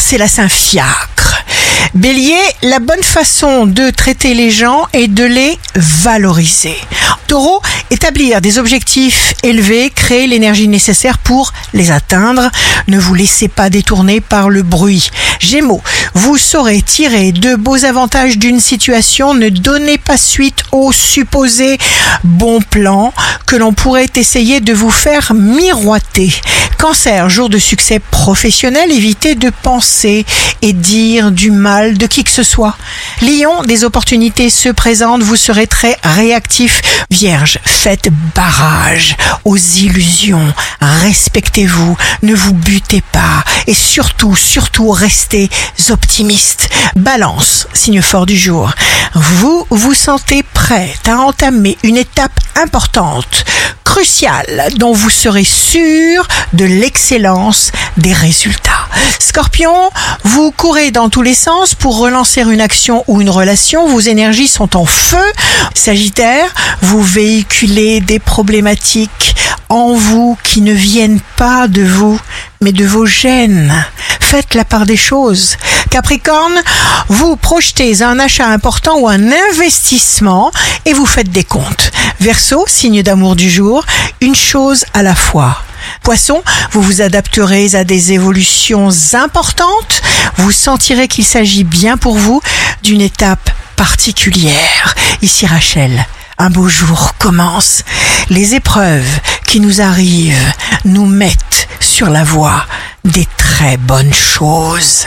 c'est la Saint-Fiacre. Bélier, la bonne façon de traiter les gens est de les valoriser. Taureau, établir des objectifs élevés, créer l'énergie nécessaire pour les atteindre. Ne vous laissez pas détourner par le bruit. Gémeaux, vous saurez tirer de beaux avantages d'une situation. Ne donnez pas suite aux supposés bons plans que l'on pourrait essayer de vous faire miroiter. Cancer, jour de succès professionnel, évitez de penser et dire du mal de qui que ce soit. Lion, des opportunités se présentent, vous serez très réactif. Vierge, faites barrage aux illusions, respectez-vous, ne vous butez pas et surtout, surtout restez optimiste. Balance, signe fort du jour. Vous vous sentez prêt à entamer une étape importante crucial dont vous serez sûr de l'excellence des résultats. Scorpion, vous courez dans tous les sens pour relancer une action ou une relation, vos énergies sont en feu. Sagittaire, vous véhiculez des problématiques en vous qui ne viennent pas de vous, mais de vos gènes. Faites la part des choses. Capricorne, vous projetez un achat important ou un investissement et vous faites des comptes. Verseau, signe d'amour du jour, une chose à la fois. Poisson, vous vous adapterez à des évolutions importantes. Vous sentirez qu'il s'agit bien pour vous d'une étape particulière. Ici Rachel, un beau jour commence. Les épreuves qui nous arrivent nous mettent sur la voie des très bonnes choses.